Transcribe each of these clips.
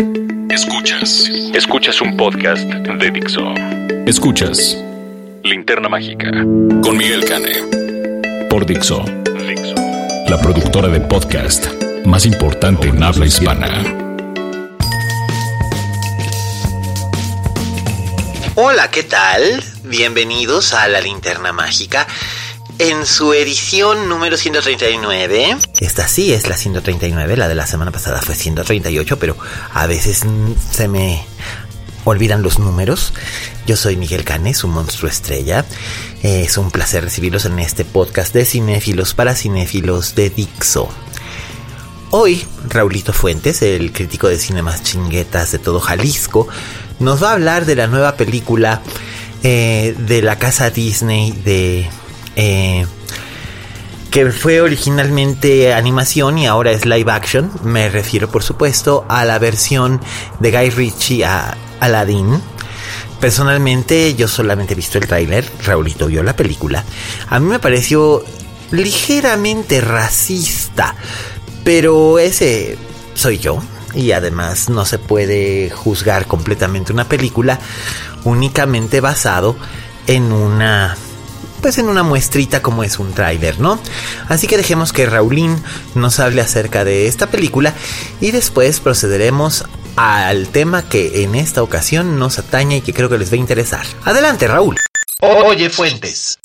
Escuchas. Escuchas un podcast de Dixo. Escuchas Linterna Mágica con Miguel Cane. Por Dixo. Dixo. La productora de podcast más importante en habla hispana. Hola, ¿qué tal? Bienvenidos a La Linterna Mágica. En su edición número 139. Esta sí es la 139, la de la semana pasada fue 138, pero a veces se me olvidan los números. Yo soy Miguel Canes, un monstruo estrella. Eh, es un placer recibirlos en este podcast de cinéfilos para cinéfilos de Dixo. Hoy, Raulito Fuentes, el crítico de cine más chinguetas de todo Jalisco, nos va a hablar de la nueva película eh, de la casa Disney de... eh, que fue originalmente animación y ahora es live action. Me refiero, por supuesto, a la versión de Guy Ritchie a Aladdin. Personalmente, yo solamente he visto el tráiler. Raulito vio la película. A mí me pareció ligeramente racista, pero ese soy yo. Y además no se puede juzgar completamente una película únicamente basado en una pues en una muestrita como es un tráiler, ¿no? Así que dejemos que Raulín nos hable acerca de esta película y después procederemos al tema que en esta ocasión nos atañe y que creo que les va a interesar. Adelante, Raúl. Oye Fuentes.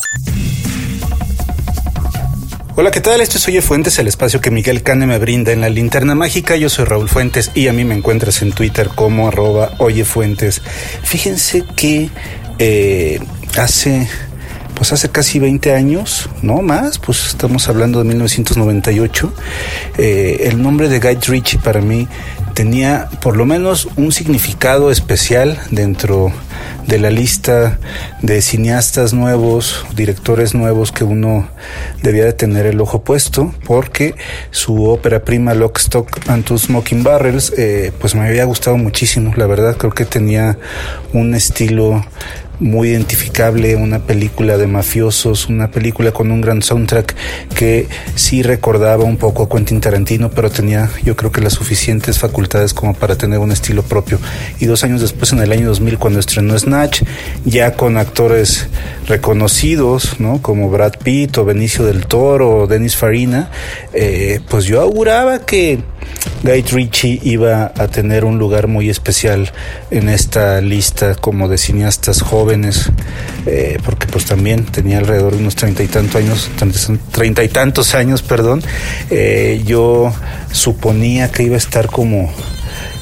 Hola, ¿qué tal? Esto es Oye Fuentes, el espacio que Miguel Cane me brinda en la linterna mágica. Yo soy Raúl Fuentes y a mí me encuentras en Twitter como arroba Oye Fuentes. Fíjense que eh, hace pues hace casi 20 años, no más, pues estamos hablando de 1998, eh, el nombre de Guy Ritchie para mí tenía por lo menos un significado especial dentro de la lista de cineastas nuevos, directores nuevos que uno debía de tener el ojo puesto, porque su ópera prima Lock, Stock and Two Smoking Barrels, eh, pues me había gustado muchísimo, la verdad creo que tenía un estilo muy identificable, una película de mafiosos, una película con un gran soundtrack que sí recordaba un poco a Quentin Tarantino, pero tenía yo creo que las suficientes facultades como para tener un estilo propio. Y dos años después, en el año 2000, cuando estrenó Snatch, ya con actores reconocidos, ¿no? Como Brad Pitt o Benicio del Toro o Dennis Farina, eh, pues yo auguraba que Guy Ritchie iba a tener un lugar muy especial en esta lista como de cineastas jóvenes, eh, porque pues también tenía alrededor de unos treinta y tantos años, treinta y tantos años, perdón. Eh, yo suponía que iba a estar como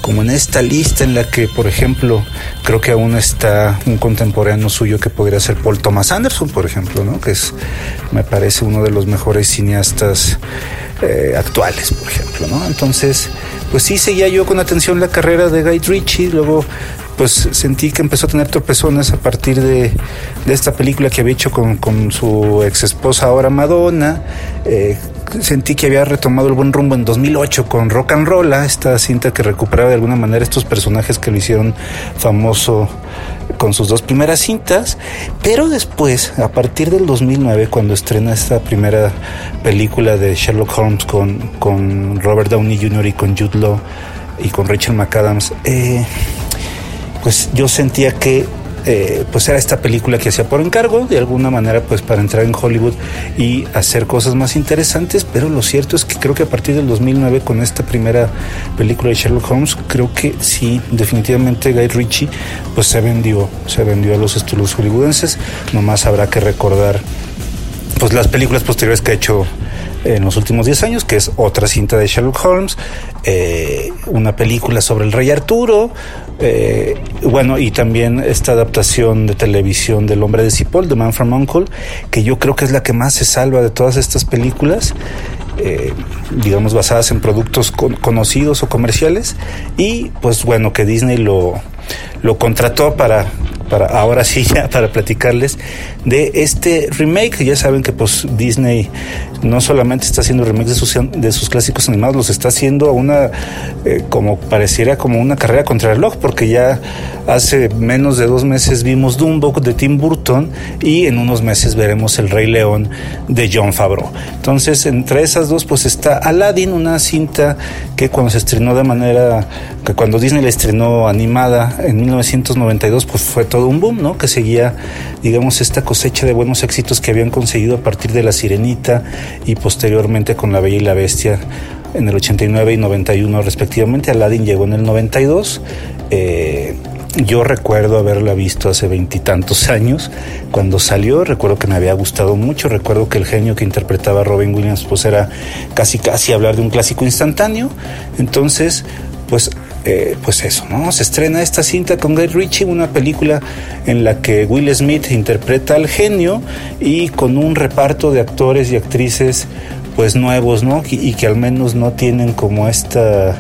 como en esta lista en la que, por ejemplo, creo que aún está un contemporáneo suyo que podría ser Paul Thomas Anderson, por ejemplo, ¿no? Que es, me parece uno de los mejores cineastas eh, actuales, por ejemplo, ¿no? Entonces, pues sí seguía yo con atención la carrera de Guy Ritchie, luego pues sentí que empezó a tener tropezones a partir de, esta película que había hecho con, con su ex esposa ahora Madonna. Eh, sentí que había retomado el buen rumbo en 2008 con Rock and Roll, esta cinta que recuperaba de alguna manera estos personajes que lo hicieron famoso con sus dos primeras cintas, pero después, a partir del 2009, cuando estrena esta primera película de Sherlock Holmes con, con Robert Downey Jr. y con Jude Law y con Rachel McAdams, eh, pues yo sentía que eh, pues era esta película que hacía por encargo, de alguna manera pues para entrar en Hollywood y hacer cosas más interesantes, pero lo cierto es que creo que a partir del 2009 con esta primera película de Sherlock Holmes, creo que sí, definitivamente Guy Ritchie pues se vendió, se vendió a los estudios hollywoodenses, nomás habrá que recordar pues las películas posteriores que ha hecho en los últimos 10 años, que es otra cinta de Sherlock Holmes, eh, una película sobre el rey Arturo, eh, bueno, y también esta adaptación de televisión del hombre de Cipoll, The Man from Uncle, que yo creo que es la que más se salva de todas estas películas. Eh, digamos, basadas en productos conocidos o comerciales. Y pues bueno, que Disney lo, lo contrató para para ahora sí ya para platicarles de este remake. Ya saben que pues Disney no solamente está haciendo remakes de sus, de sus clásicos animados, los está haciendo una eh, como pareciera como una carrera contra el reloj, porque ya hace menos de dos meses vimos Dumbo de Tim Burton y en unos meses veremos El Rey León de John Favreau. Entonces, entre esas dos, pues está Aladdin, una cinta que cuando se estrenó de manera, que cuando Disney la estrenó animada en 1992, pues fue todo un boom, ¿no? Que seguía, digamos, esta cosecha de buenos éxitos que habían conseguido a partir de La Sirenita y posteriormente con La Bella y la Bestia en el 89 y 91 respectivamente. Aladdin llegó en el 92. Eh, yo recuerdo haberla visto hace veintitantos años cuando salió. Recuerdo que me había gustado mucho. Recuerdo que el genio que interpretaba Robin Williams pues era casi casi hablar de un clásico instantáneo. Entonces, pues eh, pues eso, ¿no? Se estrena esta cinta con Guy Ritchie, una película en la que Will Smith interpreta al genio y con un reparto de actores y actrices pues nuevos, ¿no? y que al menos no tienen como esta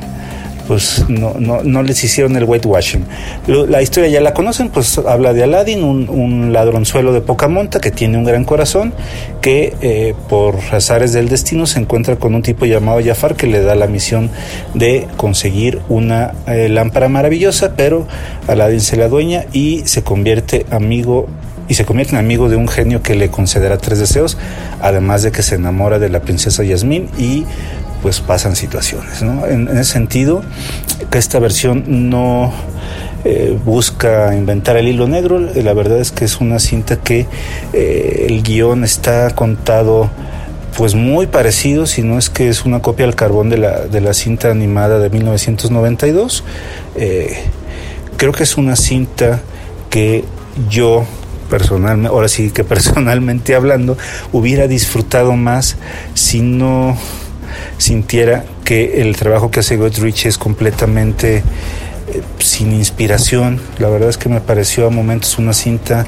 pues no, no, no les hicieron el whitewashing. La historia ya la conocen, pues habla de Aladdin, un, ladronzuelo de poca monta que tiene un gran corazón, que eh, por azares del destino se encuentra con un tipo llamado Jafar que le da la misión de conseguir una eh, lámpara maravillosa, pero Aladdin se la dueña y se convierte amigo y se convierte en amigo de un genio que le concederá tres deseos, además de que se enamora de la princesa Yasmín y pues pasan situaciones. En, ese sentido, que esta versión no eh, busca inventar el hilo negro, la verdad es que es una cinta que eh, el guion está contado pues muy parecido, si no es que es una copia al carbón de la, de la cinta animada de 1992. Eh, creo que es una cinta que yo personalmente, ahora sí que personalmente hablando, hubiera disfrutado más si no sintiera que el trabajo que hace Godrich es completamente eh, sin inspiración. La verdad es que me pareció a momentos una cinta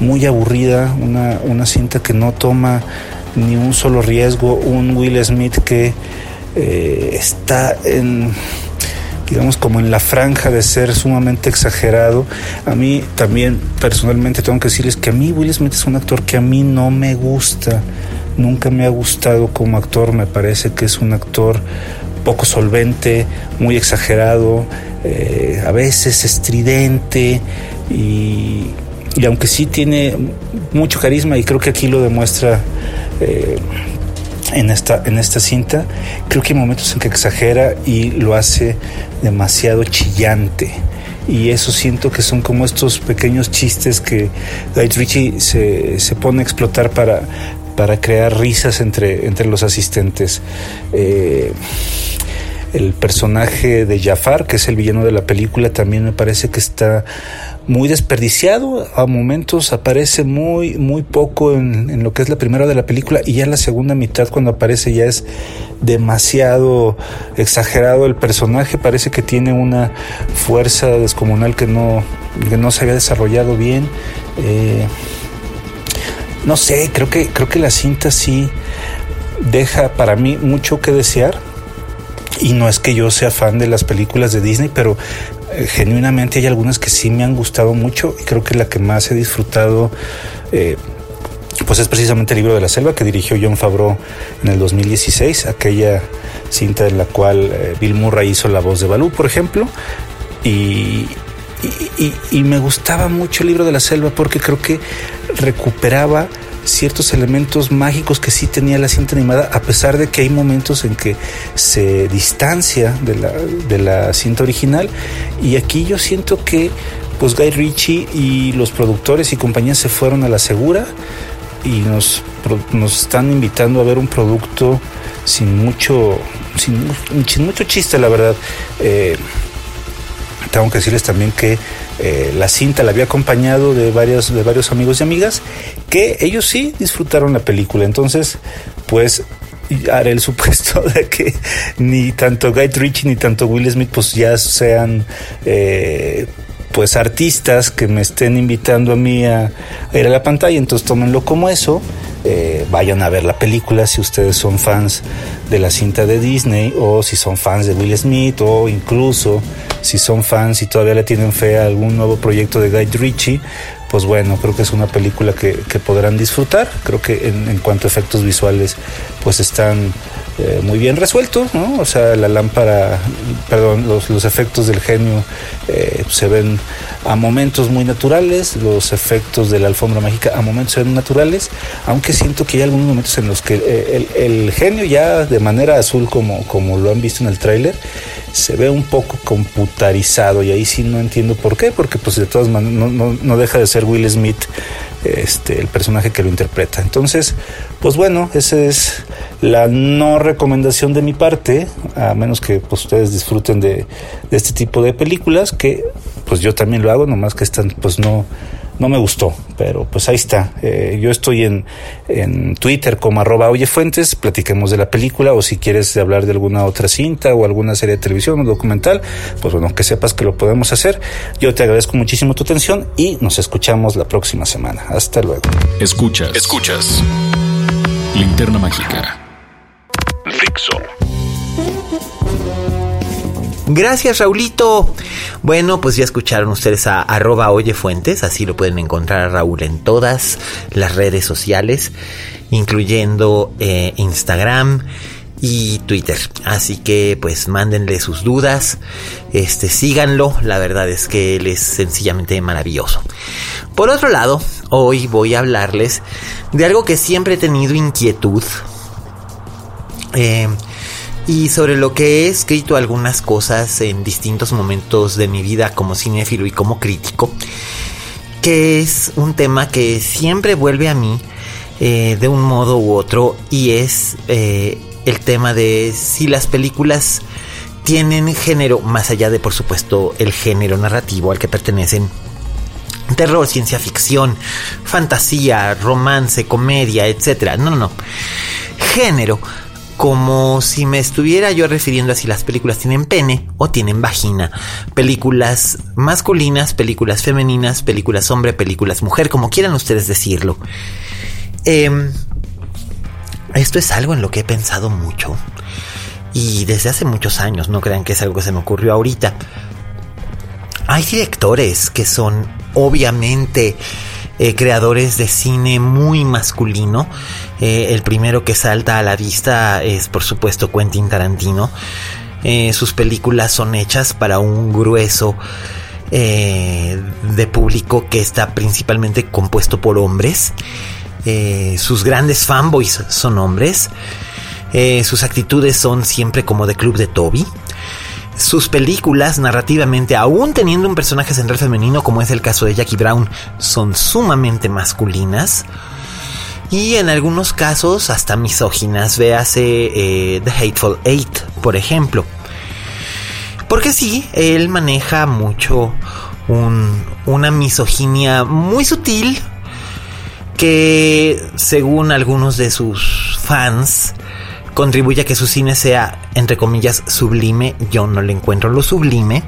muy aburrida, una, una cinta que no toma ni un solo riesgo, un Will Smith que eh, está en digamos como en la franja de ser sumamente exagerado. A mí también personalmente tengo que decirles que a mí Will Smith es un actor que a mí no me gusta nunca me ha gustado como actor, me parece que es un actor poco solvente, muy exagerado, eh, a veces estridente y, aunque sí tiene mucho carisma y creo que aquí lo demuestra eh, en, esta, en esta cinta, creo que hay momentos en que exagera y lo hace demasiado chillante. Y eso siento que son como estos pequeños chistes que Guy Ritchie se, se pone a explotar para, para crear risas entre, entre los asistentes. Eh, el personaje de Jafar, que es el villano de la película, también me parece que está muy desperdiciado. A momentos aparece muy, muy poco en, en, lo que es la primera de la película y ya la segunda mitad cuando aparece ya es demasiado exagerado el personaje. Parece que tiene una fuerza descomunal que no, que no se había desarrollado bien. Eh, no sé, creo que, creo que la cinta sí deja para mí mucho que desear. Y no es que yo sea fan de las películas de Disney, pero eh, genuinamente hay algunas que sí me han gustado mucho y creo que la que más he disfrutado eh, pues es precisamente el libro de la selva que dirigió John Favreau en el 2016, aquella cinta en la cual eh, Bill Murray hizo la voz de Balú, por ejemplo, y, y, me gustaba mucho el libro de la selva porque creo que recuperaba ciertos elementos mágicos que sí tenía la cinta animada, a pesar de que hay momentos en que se distancia de la, de la cinta original. Y aquí yo siento que pues Guy Ritchie y los productores y compañías se fueron a la segura y nos, nos están invitando a ver un producto sin mucho, sin, mucho chiste, la verdad. Eh, tengo que decirles también que eh, la cinta la había acompañado de varios, de varios amigos y amigas que ellos sí disfrutaron la película. Entonces, pues haré el supuesto de que ni tanto Guy Ritchie ni tanto Will Smith pues ya sean eh, pues artistas que me estén invitando a mí a, ir a la pantalla, entonces tómenlo como eso eh, vayan a ver la película si ustedes son fans de la cinta de Disney o si son fans de Will Smith o incluso si son fans y todavía le tienen fe a algún nuevo proyecto de Guy Ritchie, pues bueno, creo que es una película que, podrán disfrutar. Creo que en, en, cuanto a efectos visuales, pues están eh, muy bien resueltos, ¿no? O sea, la lámpara, perdón, los, los efectos del genio eh, se ven a momentos muy naturales, los efectos de la alfombra mágica a momentos se ven naturales, aunque siento que hay algunos momentos en los que eh, el, genio ya de manera azul, como, como lo han visto en el tráiler, se ve un poco computarizado y ahí sí no entiendo por qué, porque pues de todas maneras no, no, no deja de ser Will Smith este, el personaje que lo interpreta. Entonces, pues bueno, esa es la no recomendación de mi parte, a menos que pues, ustedes disfruten de, de este tipo de películas, que pues yo también lo hago, nomás que están pues no no me gustó, pero pues ahí está. Eh, yo estoy en, en Twitter como arroba oyefuentes, platiquemos de la película o si quieres hablar de alguna otra cinta o alguna serie de televisión o documental, pues bueno, que sepas que lo podemos hacer. Yo te agradezco muchísimo tu atención y nos escuchamos la próxima semana. Hasta luego. Escuchas, escuchas. Linterna Mágica. Fixo. Gracias, Raulito. Bueno, pues ya escucharon ustedes a arroba oyefuentes, así lo pueden encontrar a Raúl en todas las redes sociales, incluyendo eh, Instagram y Twitter. Así que pues mándenle sus dudas, este síganlo, la verdad es que él es sencillamente maravilloso. Por otro lado, hoy voy a hablarles de algo que siempre he tenido inquietud. Eh, y sobre lo que he escrito algunas cosas en distintos momentos de mi vida como cinéfilo y como crítico, que es un tema que siempre vuelve a mí eh, de un modo u otro y es eh, el tema de si las películas tienen género, más allá de por supuesto el género narrativo al que pertenecen, terror, ciencia ficción, fantasía, romance, comedia, etc. No, no, no. Género como si me estuviera yo refiriendo a si las películas tienen pene o tienen vagina. Películas masculinas, películas femeninas, películas hombre, películas mujer, como quieran ustedes decirlo. Em, esto es algo en lo que he pensado mucho. Y desde hace muchos años, no crean que es algo que se me ocurrió ahorita. Hay directores que son obviamente eh, creadores de cine muy masculino. Eh, el primero que salta a la vista es por supuesto Quentin Tarantino. Eh, sus películas son hechas para un grueso de público que está principalmente compuesto por hombres. sus grandes fanboys son hombres. sus actitudes son siempre como de club de Toby sus películas narrativamente, aún teniendo un personaje central femenino como es el caso de Jackie Brown, son sumamente masculinas. Y en algunos casos hasta misóginas, véase eh, The Hateful Eight, por ejemplo. Porque sí, él maneja mucho una misoginia muy sutil que según algunos de sus fans contribuye a que su cine sea, entre comillas, sublime. Yo no le encuentro lo sublime.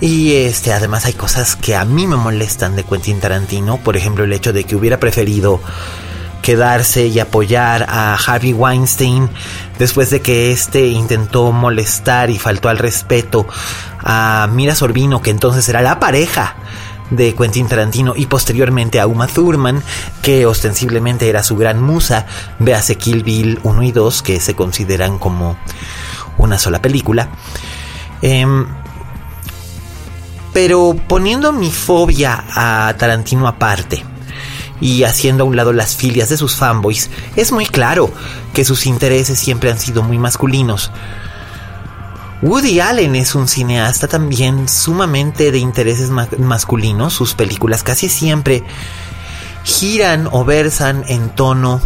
Y este, además hay cosas que a mí me molestan de Quentin Tarantino. Por ejemplo, el hecho de que hubiera preferido quedarse y apoyar a Harvey Weinstein después de que éste intentó molestar y faltó al respeto a Mira Sorbino, que entonces era la pareja de Quentin Tarantino y posteriormente a Uma Thurman, que ostensiblemente era su gran musa, véase Kill Bill 1 y 2, que se consideran como una sola película. Em, pero poniendo mi fobia a Tarantino aparte y haciendo a un lado las filias de sus fanboys, es muy claro que sus intereses siempre han sido muy masculinos. Woody Allen es un cineasta también sumamente de intereses masculinos. Sus películas casi siempre giran o versan en tono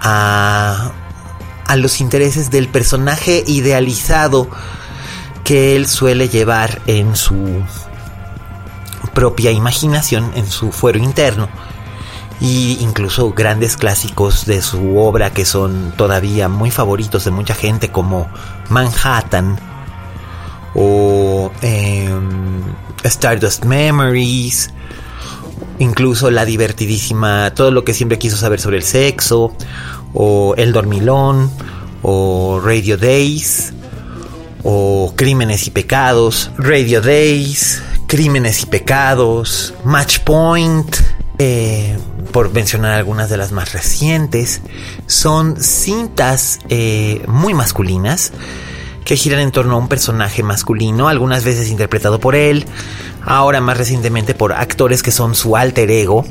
a, a los intereses del personaje idealizado que él suele llevar en su propia imaginación, en su fuero interno y incluso grandes clásicos de su obra que son todavía muy favoritos de mucha gente como Manhattan o em, Stardust Memories incluso la divertidísima Todo lo que siempre quiso saber sobre el sexo, o El Dormilón, o Radio Days, o Crímenes y Pecados, Radio Days, Crímenes y Pecados, Match Point, eh, por mencionar algunas de las más recientes, son cintas eh, muy masculinas que giran en torno a un personaje masculino, algunas veces interpretado por él, ahora más recientemente por actores que son su alter ego.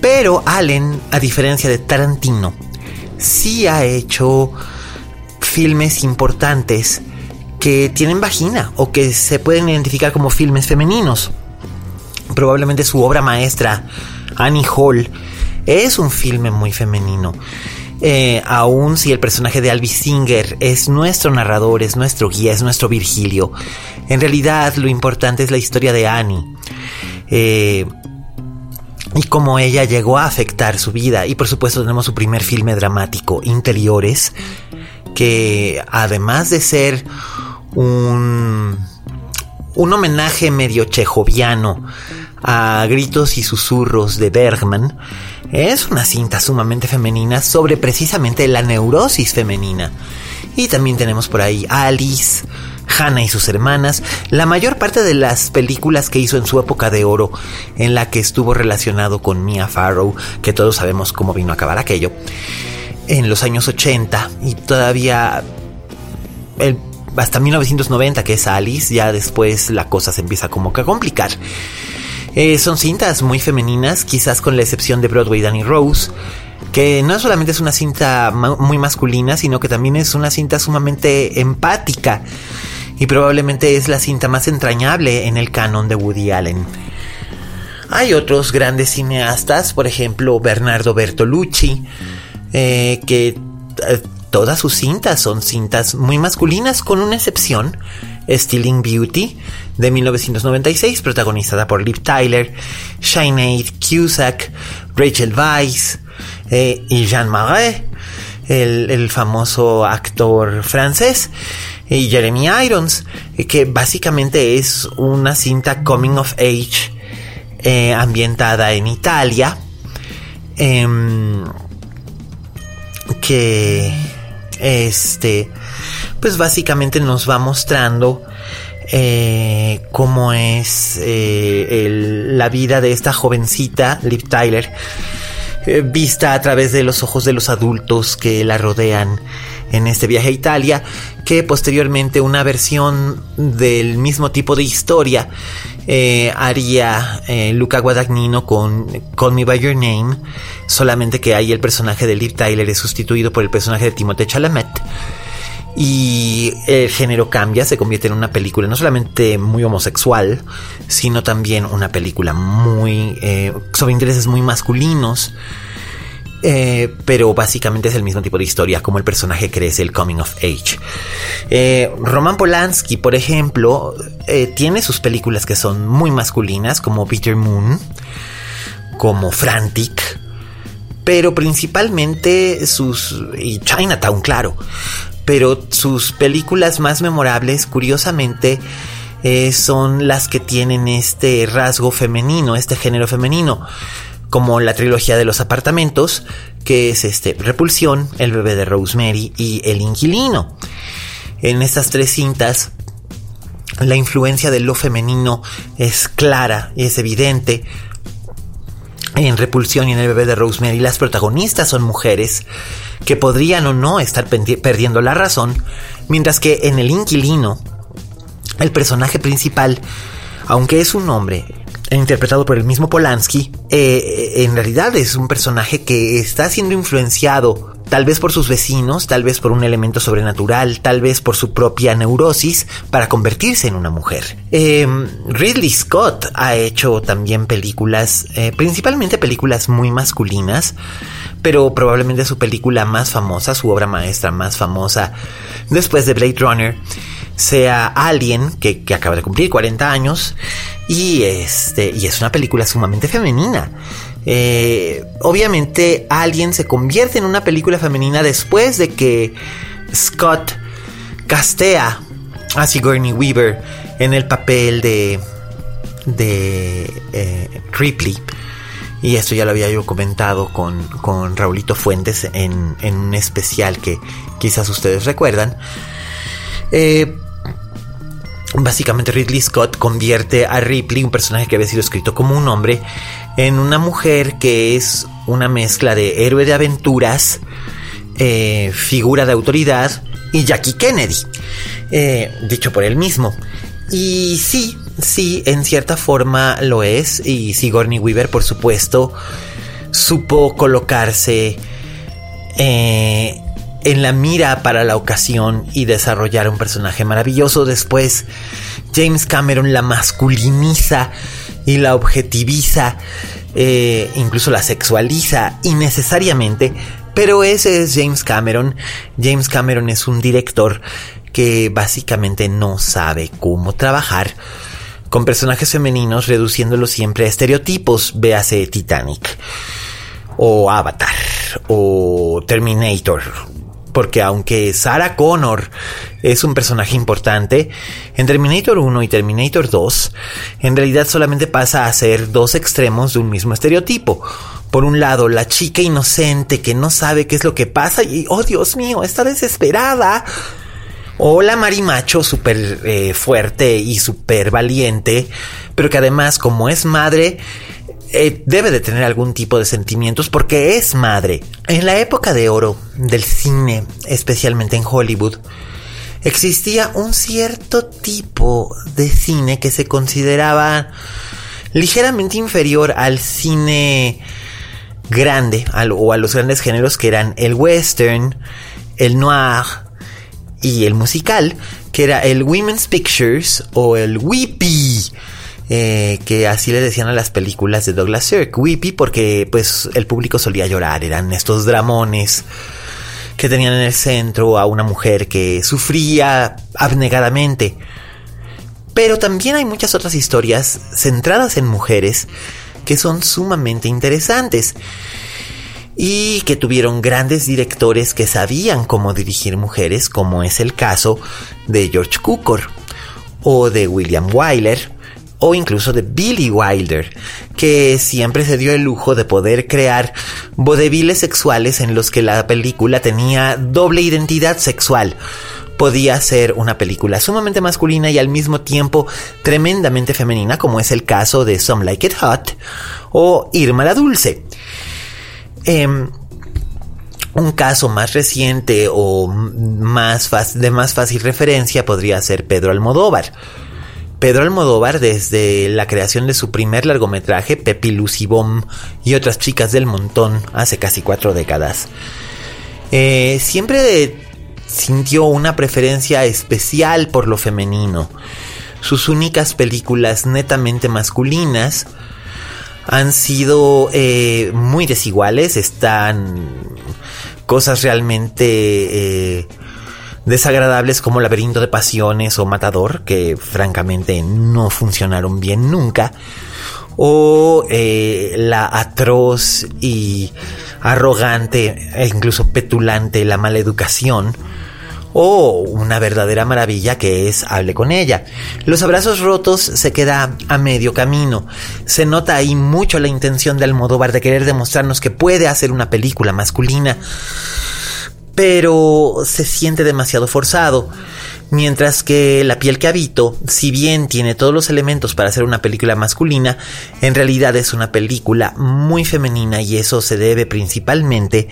Pero Allen, a diferencia de Tarantino, sí ha hecho filmes importantes que tienen vagina o que se pueden identificar como filmes femeninos. Probablemente su obra maestra, Annie Hall, es un filme muy femenino. Eh, aún si el personaje de Alvis Singer es nuestro narrador, es nuestro guía, es nuestro Virgilio, en realidad lo importante es la historia de Annie. Eh, y cómo ella llegó a afectar su vida. Y por supuesto tenemos su primer filme dramático, Interiores, que además de ser un, un homenaje medio chejoviano a gritos y susurros de Bergman, es una cinta sumamente femenina sobre precisamente la neurosis femenina. Y también tenemos por ahí Alice, Hannah y sus hermanas, la mayor parte de las películas que hizo en su época de oro, en la que estuvo relacionado con Mia Farrow, que todos sabemos cómo vino a acabar aquello, en los años 80 y todavía hasta 1990 que es Alice, ya después la cosa se empieza como que a complicar. Eh, son cintas muy femeninas, quizás con la excepción de Broadway Danny Rose, que no solamente es una cinta muy masculina, sino que también es una cinta sumamente empática y probablemente es la cinta más entrañable en el canon de Woody Allen. Hay otros grandes cineastas, por ejemplo Bernardo Bertolucci, eh, que eh, todas sus cintas son cintas muy masculinas, con una excepción, Stealing Beauty, de 1996, protagonizada por Liv Tyler, Sinead Cusack, Rachel Weisz eh, y Jean Marais, el, famoso actor francés, y Jeremy Irons, que básicamente es una cinta coming of age eh, ambientada en Italia, em, que este, pues básicamente nos va mostrando eh, cómo es eh, la vida de esta jovencita, Liv Tyler, eh, vista a través de los ojos de los adultos que la rodean en este viaje a Italia, que posteriormente una versión del mismo tipo de historia haría Luca Guadagnino con Call Me By Your Name, solamente que ahí el personaje de Liv Tyler es sustituido por el personaje de Timothée Chalamet y el género cambia, se convierte en una película no solamente muy homosexual, sino también una película muy eh, sobre intereses muy masculinos. Eh, pero básicamente es el mismo tipo de historia, como el personaje crece, el coming of age. Eh, Roman Polanski, por ejemplo, tiene sus películas que son muy masculinas, como Peter Moon, como Frantic, pero principalmente sus... y Chinatown, claro pero sus películas más memorables, curiosamente, eh, son las que tienen este rasgo femenino, este género femenino, como la trilogía de los apartamentos, que es este Repulsión, El bebé de Rosemary y El inquilino. En estas tres cintas, la influencia de lo femenino es clara y es evidente. En Repulsión y en El bebé de Rosemary, las protagonistas son mujeres que podrían o no estar perdiendo la razón, mientras que en El inquilino, el personaje principal, aunque es un hombre interpretado por el mismo Polanski, eh, en realidad es un personaje que está siendo influenciado tal vez por sus vecinos, tal vez por un elemento sobrenatural, tal vez por su propia neurosis, para convertirse en una mujer. Em, Ridley Scott ha hecho también películas, eh, principalmente películas muy masculinas, pero probablemente su película más famosa, su obra maestra más famosa después de Blade Runner, sea Alien, que, acaba de cumplir 40 años, y, este, y es una película sumamente Eh, obviamente Alien se convierte en una película femenina después de que Scott castea a Sigourney Weaver en el papel de eh, Ripley. Y esto ya lo había yo comentado con, con Raulito Fuentes en, en, un especial que quizás ustedes recuerdan. Eh, básicamente Ridley Scott convierte a Ripley, un personaje que había sido escrito como un hombre, en una mujer que es una mezcla de héroe de aventuras, eh, figura de autoridad y Jackie Kennedy, eh, dicho por él mismo. Y sí, sí, en cierta forma lo es. Y Sigourney Weaver, por supuesto, supo colocarse eh, en la mira para la ocasión y desarrollar un personaje maravilloso. Después, James Cameron la masculiniza y la objetiviza, eh, incluso la sexualiza innecesariamente. Pero ese es James Cameron. James Cameron es un director que básicamente no sabe cómo trabajar con personajes femeninos reduciéndolos siempre a estereotipos, véase Titanic o Avatar o Terminator. Porque aunque Sarah Connor es un personaje importante, en Terminator 1 y Terminator 2, en realidad solamente pasa a ser dos extremos de un mismo estereotipo. Por un lado, la chica inocente que no sabe qué es lo que pasa y, oh Dios mío, está desesperada o la marimacho súper eh, fuerte y súper valiente, pero que además como es madre, eh, debe de tener algún tipo de sentimientos porque es madre. En la época de oro del cine, especialmente en Hollywood, existía un cierto tipo de cine que se consideraba ligeramente inferior al cine grande o a los grandes géneros que eran el western, el noir, y el musical, que era el Women's Pictures o el Weepy. Eh, que así le decían a las películas de Douglas Sirk, Weepy, porque pues el público solía llorar, eran estos dramones que tenían en el centro a una mujer que sufría abnegadamente. Pero también hay muchas otras historias centradas en mujeres que son sumamente interesantes y que tuvieron grandes directores que sabían cómo dirigir mujeres, como es el caso de George Cukor o de William Wyler o incluso de Billy Wilder, que siempre se dio el lujo de poder crear vodeviles sexuales en los que la película tenía doble identidad sexual. Podía ser una película sumamente masculina y al mismo tiempo tremendamente femenina, como es el caso de Some Like It Hot o Irma la Dulce. Em, un caso más reciente o más de más fácil referencia podría ser Pedro Almodóvar. Pedro Almodóvar, desde la creación de su primer largometraje, Pepi Lucibom y otras chicas del montón, hace casi cuatro décadas, eh, siempre sintió una preferencia especial por lo femenino. Sus únicas películas netamente masculinas han sido eh, muy desiguales, están cosas realmente eh, desagradables como Laberinto de Pasiones o Matador, que francamente no funcionaron bien nunca, o eh, la atroz y arrogante e incluso petulante La Maleducación, o una verdadera maravilla que es Hable con ella. Los abrazos rotos se queda a medio camino. Se nota ahí mucho la intención de Almodóvar de querer demostrarnos que puede hacer una película masculina, pero se siente demasiado forzado. Mientras que La piel que habito, si bien tiene todos los elementos para hacer una película masculina, en realidad es una película muy femenina y eso se debe principalmente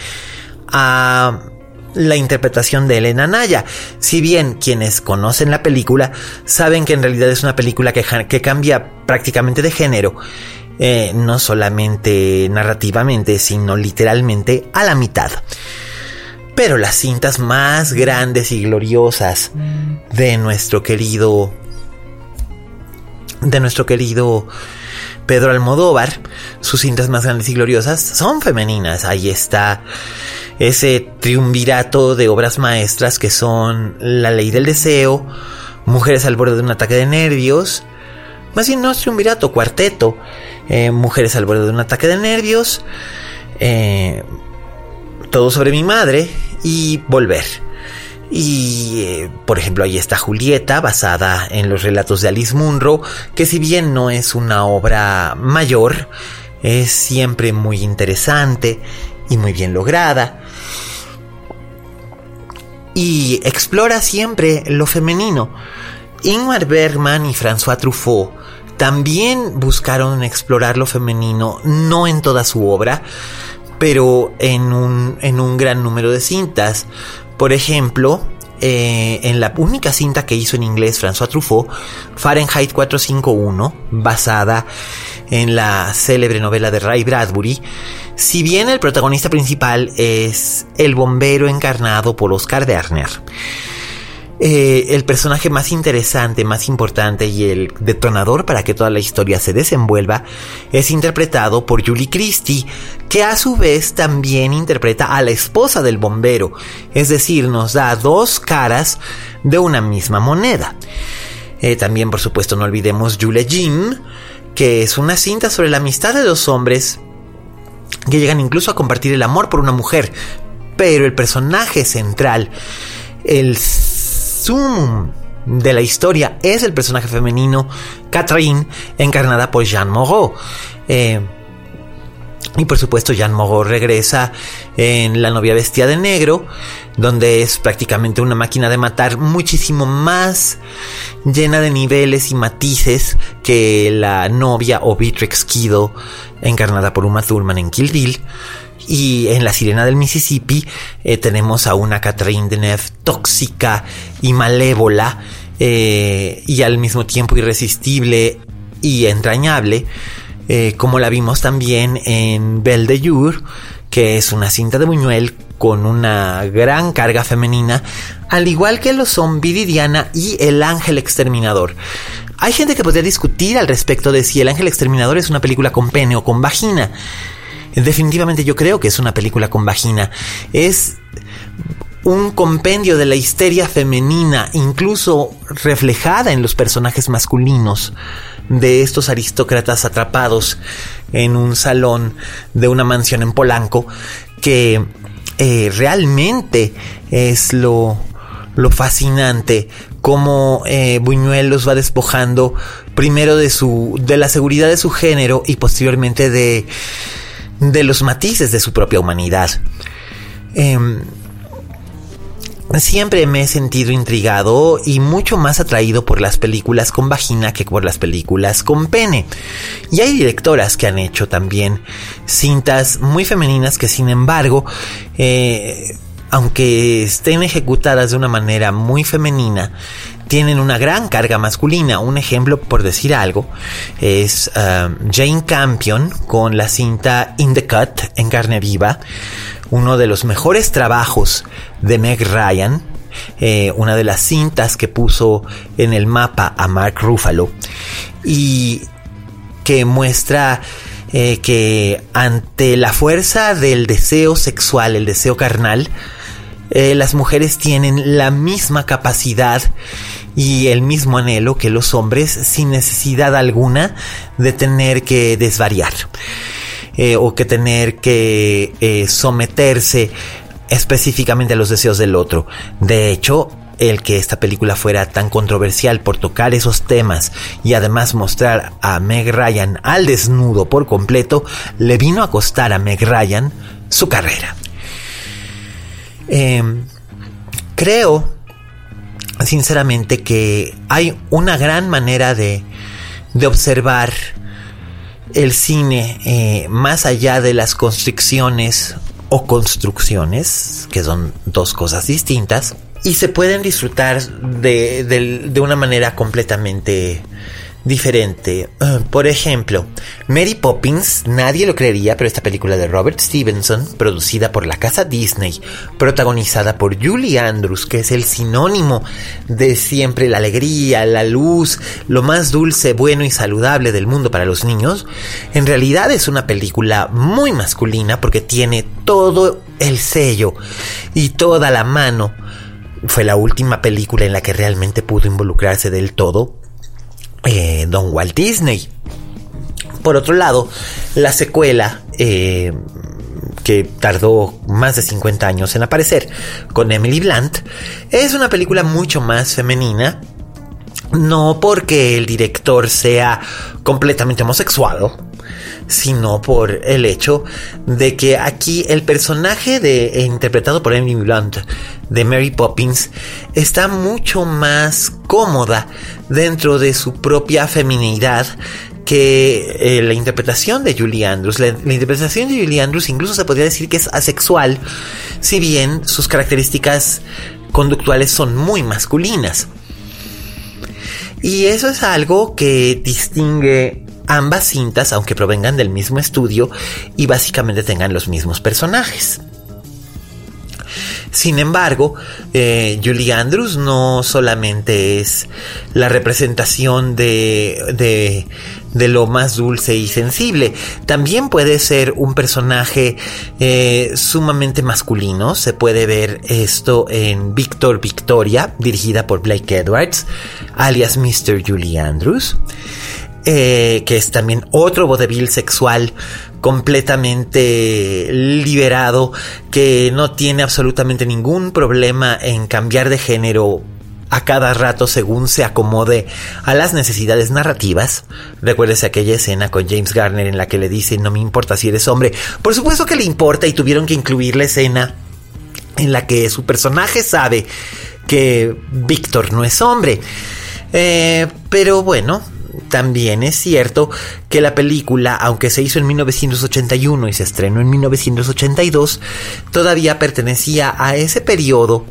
a la interpretación de Elena Naya. Si bien quienes conocen la película saben que en realidad es una película que, que cambia prácticamente de género, eh, no solamente narrativamente, sino literalmente a la mitad. Pero las cintas más grandes y gloriosas de nuestro querido. de nuestro querido Pedro Almodóvar, sus cintas más grandes y gloriosas son femeninas. Ahí está ese triunvirato de obras maestras que son La ley del deseo, Mujeres al borde de un ataque de nervios, más bien no es triunvirato, cuarteto, eh, Mujeres al borde de un ataque de nervios, eh, Todo sobre mi madre y Volver. Y, eh, por ejemplo, ahí está Julieta, basada en los relatos de Alice Munro, que si bien no es una obra mayor, es siempre muy interesante y muy bien lograda. Y explora siempre lo femenino. Ingmar Bergman y François Truffaut también buscaron explorar lo femenino, no en toda su obra, pero en un, en un gran número de cintas. Por ejemplo, eh, en la única cinta que hizo en inglés François Truffaut, Fahrenheit 451, basada en la célebre novela de Ray Bradbury, si bien el protagonista principal es el bombero encarnado por Oscar Werner. Eh, el personaje más interesante, más importante y el detonador para que toda la historia se desenvuelva es interpretado por Julie Christie, que a su vez también interpreta a la esposa del bombero, es decir, nos da dos caras de una misma moneda. Eh, también, por supuesto, no olvidemos Julie Jim, que es una cinta sobre la amistad de dos hombres que llegan incluso a compartir el amor por una mujer, pero el personaje central, el de la historia es el personaje femenino Catherine, encarnada por Jean Moreau. Eh, y por supuesto, Jean Moreau regresa en La novia vestida de negro, donde es prácticamente una máquina de matar muchísimo más llena de niveles y matices que la novia o Beatrix Kido, encarnada por Uma Thurman en Kill Bill. Y en La Sirena del Mississippi eh, tenemos a una Catherine Deneuve tóxica y malévola eh, y al mismo tiempo irresistible y entrañable, eh, como la vimos también en Belle de Jour, que es una cinta de Buñuel con una gran carga femenina, al igual que lo son Viridiana y El Ángel Exterminador. Hay gente que podría discutir al respecto de si El Ángel Exterminador es una película con pene o con vagina. Definitivamente yo creo que es una película con vagina. Es un compendio de la histeria femenina, incluso reflejada en los personajes masculinos de estos aristócratas atrapados en un salón de una mansión en Polanco, que eh, realmente es lo, lo fascinante, cómo eh, Buñuel los va despojando primero de su, de la seguridad de su género y posteriormente de de los matices de su propia humanidad. Em, siempre me he sentido intrigado y mucho más atraído por las películas con vagina que por las películas con pene. Y hay directoras que han hecho también cintas muy femeninas que sin embargo, eh, aunque estén ejecutadas de una manera muy femenina, tienen una gran carga masculina. Un ejemplo, por decir algo, es um, Jane Campion con la cinta In the Cut en carne viva, uno de los mejores trabajos de Meg Ryan, eh, una de las cintas que puso en el mapa a Mark Ruffalo y que muestra eh, que ante la fuerza del deseo sexual, el deseo carnal, eh, las mujeres tienen la misma capacidad y el mismo anhelo que los hombres sin necesidad alguna de tener que desvariar eh, o que tener que eh, someterse específicamente a los deseos del otro. De hecho, el que esta película fuera tan controversial por tocar esos temas y además mostrar a Meg Ryan al desnudo por completo, le vino a costar a Meg Ryan su carrera. Em, creo, sinceramente, que hay una gran manera de, de observar el cine eh, más allá de las constricciones o construcciones, que son dos cosas distintas, y se pueden disfrutar de, de una manera completamente diferente. Ah, por ejemplo, Mary Poppins, nadie lo creería, pero esta película de Robert Stevenson, producida por la casa Disney, protagonizada por Julie Andrews, que es el sinónimo de siempre la alegría, la luz, lo más dulce, bueno y saludable del mundo para los niños, en realidad es una película muy masculina porque tiene todo el sello y toda la mano. Fue la última película en la que realmente pudo involucrarse del todo eh, Don Walt Disney. Por otro lado, la secuela, eh, que tardó más de 50 años en aparecer, con Emily Blunt, es una película mucho más femenina, no porque el director sea completamente homosexual, sino por el hecho de que aquí el personaje de, interpretado por Emily Blunt de Mary Poppins está mucho más cómoda dentro de su propia feminidad que eh, la interpretación de Julie Andrews. La, interpretación de Julie Andrews incluso se podría decir que es asexual, si bien sus características conductuales son muy masculinas. Y eso es algo que distingue ambas cintas, aunque provengan del mismo estudio y básicamente tengan los mismos personajes. Sin embargo, eh, Julie Andrews no solamente es la representación de, de, lo más dulce y sensible, también puede ser un personaje eh, sumamente masculino. Se puede ver esto en Victor Victoria, dirigida por Blake Edwards, alias Mr. Julie Andrews. Eh, que es también otro vodevil sexual completamente liberado, que no tiene absolutamente ningún problema en cambiar de género a cada rato según se acomode a las necesidades narrativas. Recuérdese aquella escena con James Garner en la que le dice no me importa si eres hombre. Por supuesto que le importa y tuvieron que incluir la escena en la que su personaje sabe que Víctor no es hombre. Eh, pero bueno, también es cierto que la película, aunque se hizo en 1981 y se estrenó en 1982, todavía pertenecía a ese periodo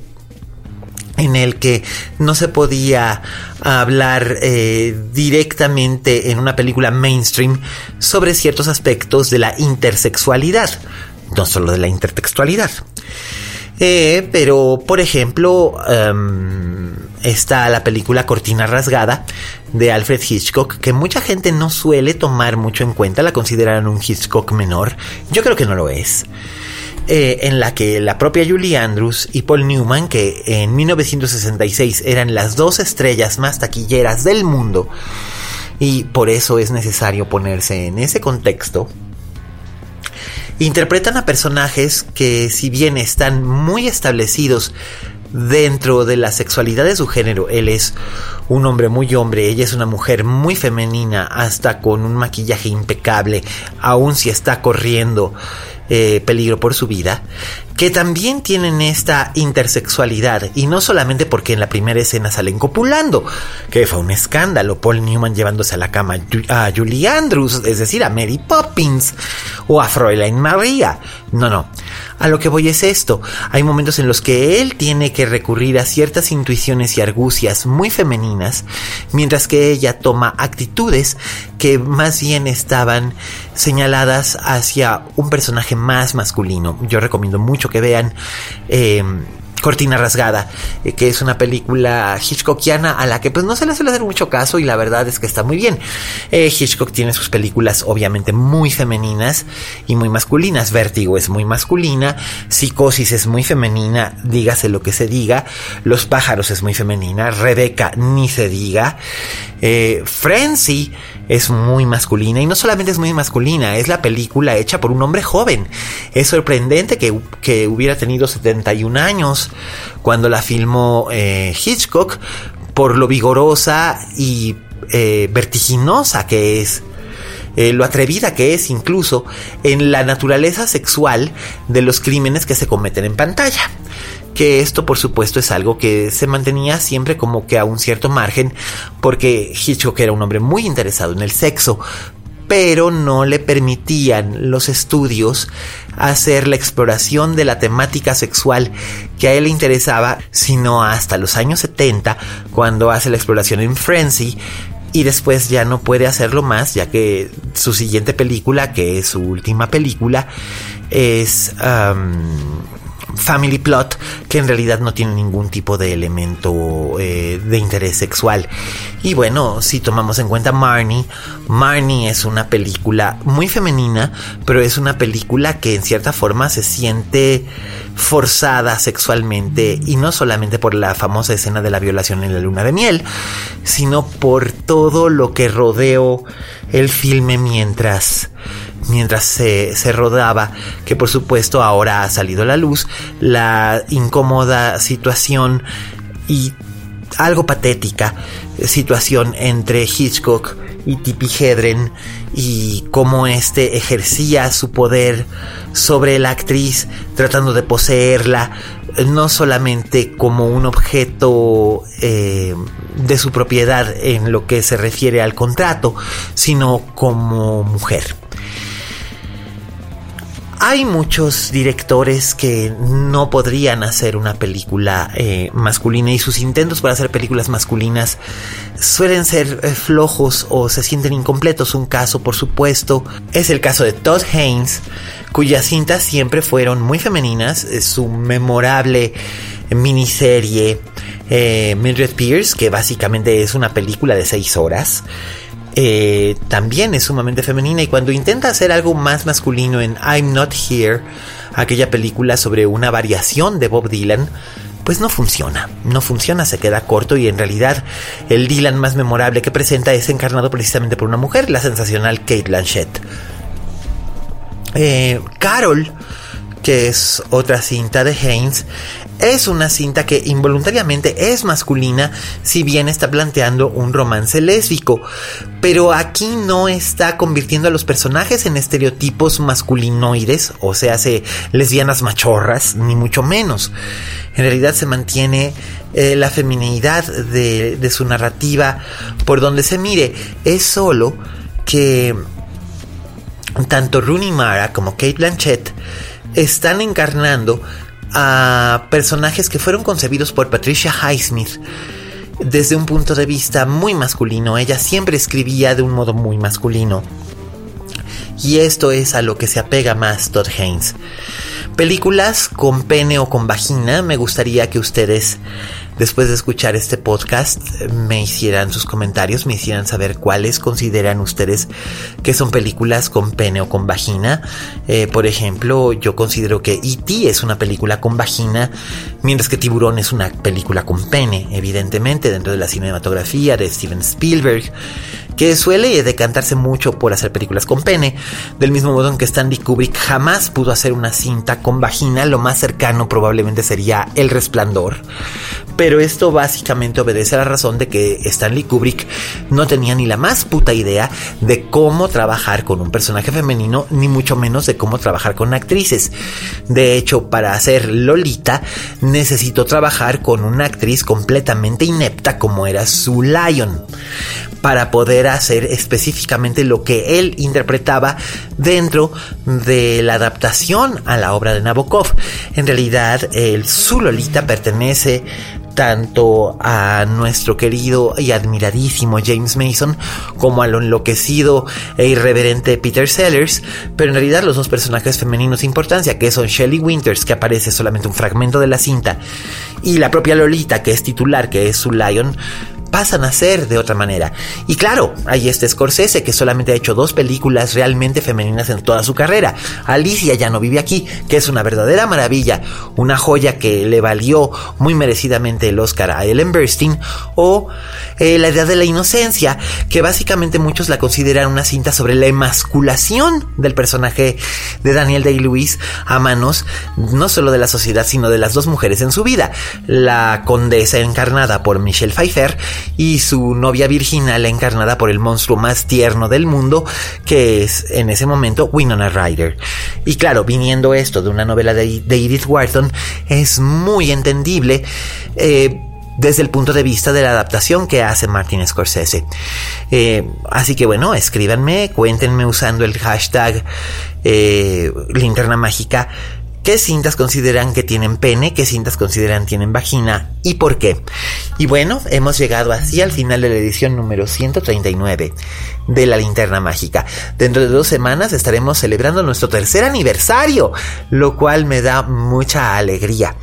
en el que no se podía hablar eh, directamente en una película mainstream sobre ciertos aspectos de la intersexualidad, no solo de la intertextualidad. Eh, pero, por ejemplo, em, está la película Cortina Rasgada de Alfred Hitchcock, que mucha gente no suele tomar mucho en cuenta, la consideran un Hitchcock menor. Yo creo que no lo es. Eh, en la que la propia Julie Andrews y Paul Newman, que en 1966 eran las dos estrellas más taquilleras del mundo, y por eso es necesario ponerse en ese contexto, interpretan a personajes que si bien están muy establecidos dentro de la sexualidad de su género, él es un hombre muy hombre, ella es una mujer muy femenina, hasta con un maquillaje impecable, aun si está corriendo eh, peligro por su vida, que también tienen esta intersexualidad y no solamente porque en la primera escena salen copulando, que fue un escándalo, Paul Newman llevándose a la cama a Julie Andrews, es decir, a Mary Poppins o a Fräulein Maria. No, no. A lo que voy es esto. Hay momentos en los que él tiene que recurrir a ciertas intuiciones y argucias muy femeninas, mientras que ella toma actitudes que más bien estaban señaladas hacia un personaje más masculino. Yo recomiendo mucho que vean eh, Cortina Rasgada, eh, que es una película hitchcockiana a la que pues no se le suele hacer mucho caso y la verdad es que está muy bien. Eh, Hitchcock tiene sus películas obviamente muy femeninas y muy masculinas. Vértigo es muy masculina, Psicosis es muy femenina, dígase lo que se diga. Los pájaros es muy femenina, Rebeca ni se diga. Eh, Frenzy es muy masculina y no solamente es muy masculina, es la película hecha por un hombre joven. Es sorprendente que, que hubiera tenido 71 años cuando la filmó eh, Hitchcock por lo vigorosa y eh, vertiginosa que es. Eh, lo atrevida que es incluso en la naturaleza sexual de los crímenes que se cometen en pantalla que esto por supuesto es algo que se mantenía siempre como que a un cierto margen porque Hitchcock era un hombre muy interesado en el sexo pero no le permitían los estudios hacer la exploración de la temática sexual que a él le interesaba, sino hasta los años 70, cuando hace la exploración en Frenzy, y después ya no puede hacerlo más, ya que su siguiente película, que es su última película, es family plot que en realidad no tiene ningún tipo de elemento eh, de interés sexual. Y bueno, si tomamos en cuenta Marnie, Marnie es una película muy femenina, pero es una película que en cierta forma se siente forzada sexualmente y no solamente por la famosa escena de la violación en la luna de miel, sino por todo lo que rodeó el filme mientras mientras se, rodaba, que por supuesto ahora ha salido a la luz, la incómoda situación y algo patética situación entre Hitchcock y Tippi Hedren y cómo éste ejercía su poder sobre la actriz tratando de poseerla no solamente como un objeto eh, de su propiedad en lo que se refiere al contrato sino como mujer hay muchos directores que no podrían hacer una película eh, masculina y sus intentos para hacer películas masculinas suelen ser eh, flojos o se sienten incompletos. Un caso, por supuesto, es el caso de Todd Haynes, cuyas cintas siempre fueron muy femeninas. su memorable miniserie eh, Mildred Pierce, que básicamente es una película de seis horas. Eh, también es sumamente femenina y cuando intenta hacer algo más masculino en I'm Not Here, aquella película sobre una variación de Bob Dylan, pues no funciona, no funciona, se queda corto y en realidad el Dylan más memorable que presenta es encarnado precisamente por una mujer, la sensacional Kate Blanchett. Eh, Carol, que es otra cinta de Haynes, es una cinta que involuntariamente es masculina, si bien está planteando un romance lésbico, pero aquí no está convirtiendo a los personajes en estereotipos masculinoides, o sea, se lesbianas machorras, ni mucho menos. En realidad se mantiene eh, la feminidad de, de su narrativa por donde se mire. Es solo que tanto Rooney Mara como Kate Blanchett están encarnando a personajes que fueron concebidos por Patricia Highsmith desde un punto de vista muy masculino. Ella siempre escribía de un modo muy masculino. Y esto es a lo que se apega más Todd Haynes. Películas con pene o con vagina, me gustaría que ustedes después de escuchar este podcast me hicieran sus comentarios, me hicieran saber cuáles consideran ustedes que son películas con pene o con vagina. Eh, por ejemplo, yo considero que E.T. es una película con vagina, mientras que Tiburón es una película con pene, evidentemente, dentro de la cinematografía de Steven Spielberg que suele decantarse mucho por hacer películas con pene, del mismo modo en que Stanley Kubrick jamás pudo hacer una cinta con vagina, lo más cercano probablemente sería El Resplandor. Pero esto básicamente obedece a la razón de que Stanley Kubrick no tenía ni la más puta idea de cómo trabajar con un personaje femenino, ni mucho menos de cómo trabajar con actrices. De hecho, para hacer Lolita, necesitó trabajar con una actriz completamente inepta como era Sue Lyon para poder hacer específicamente lo que él interpretaba dentro de la adaptación a la obra de Nabokov. En realidad, el su Lolita pertenece tanto a nuestro querido y admiradísimo James Mason como a lo enloquecido e irreverente Peter Sellers, pero en realidad los dos personajes femeninos de importancia, que son Shelley Winters, que aparece solamente un fragmento de la cinta, y la propia Lolita, que es titular, que es su Lion, pasan a ser de otra manera. Y claro, hay este Scorsese que solamente ha hecho dos películas realmente femeninas en toda su carrera. Alicia ya no vive aquí, que es una verdadera maravilla, una joya que le valió muy merecidamente el Oscar a Ellen Burstyn, o eh, La Edad de la Inocencia, que básicamente muchos la consideran una cinta sobre la emasculación del personaje de Daniel Day-Lewis a manos no solo de la sociedad, sino de las dos mujeres en su vida. La condesa encarnada por Michelle Pfeiffer y su novia virginal encarnada por el monstruo más tierno del mundo, que es en ese momento Winona Ryder. Y claro, viniendo esto de una novela de, Edith Wharton, es muy entendible. Eh, desde el punto de vista de la adaptación que hace Martin Scorsese. Eh, así que bueno, escríbanme, cuéntenme usando el hashtag eh, linterna mágica qué cintas consideran que tienen pene, qué cintas consideran tienen vagina y por qué. Y bueno, hemos llegado así al final de la edición número 139 de la linterna mágica. Dentro de dos semanas estaremos celebrando nuestro tercer aniversario, lo cual me da mucha alegría.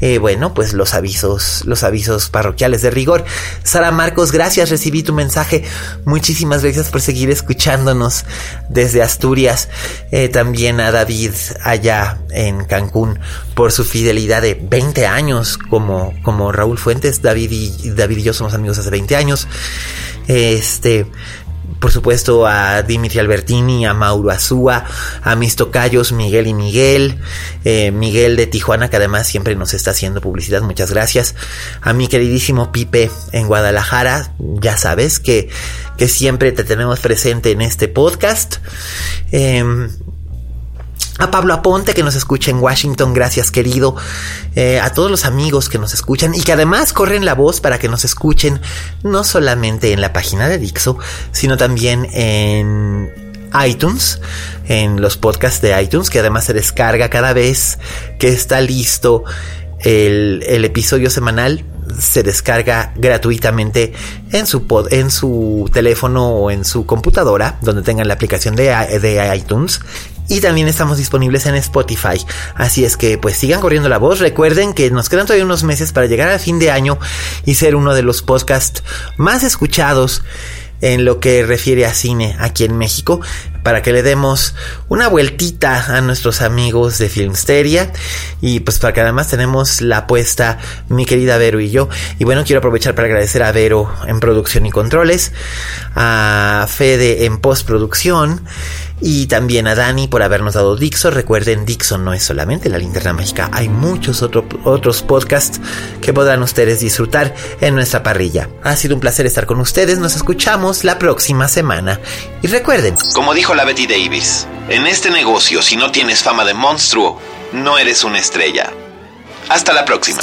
Eh, bueno, pues los avisos, los avisos parroquiales de rigor. Sara Marcos, gracias, recibí tu mensaje. Muchísimas gracias por seguir escuchándonos desde Asturias. Eh, también a David allá en Cancún por su fidelidad de 20 años como, como Raúl Fuentes. David y, David y yo somos amigos hace 20 años. Este, por supuesto a Dimitri Albertini, a Mauro Azúa, a mis tocayos Miguel y Miguel, eh, Miguel de Tijuana que además siempre nos está haciendo publicidad, muchas gracias, a mi queridísimo Pipe en Guadalajara, ya sabes que, que siempre te tenemos presente en este podcast. Em, a Pablo Aponte que nos escucha en Washington, gracias querido. Eh, a todos los amigos que nos escuchan y que además corren la voz para que nos escuchen no solamente en la página de Dixo, sino también en iTunes, en los podcasts de iTunes, que además se descarga cada vez que está listo el, episodio semanal se descarga gratuitamente en su, en su teléfono o en su computadora, donde tengan la aplicación de, de iTunes y también estamos disponibles en Spotify. Así es que pues sigan corriendo la voz. Recuerden que nos quedan todavía unos meses para llegar al fin de año y ser uno de los podcasts más escuchados en lo que refiere a cine aquí en México para que le demos una vueltita a nuestros amigos de Filmsteria y pues para que además tenemos la apuesta mi querida Vero y yo y bueno quiero aprovechar para agradecer a Vero en producción y controles a Fede en postproducción y también a Dani por habernos dado Dixon. Recuerden, Dixon no es solamente la linterna mágica, hay muchos otros podcasts que podrán ustedes disfrutar en nuestra parrilla. Ha sido un placer estar con ustedes, nos escuchamos la próxima semana. Y recuerden, como dijo la Betty Davis, en este negocio si no tienes fama de monstruo, no eres una estrella. Hasta la próxima.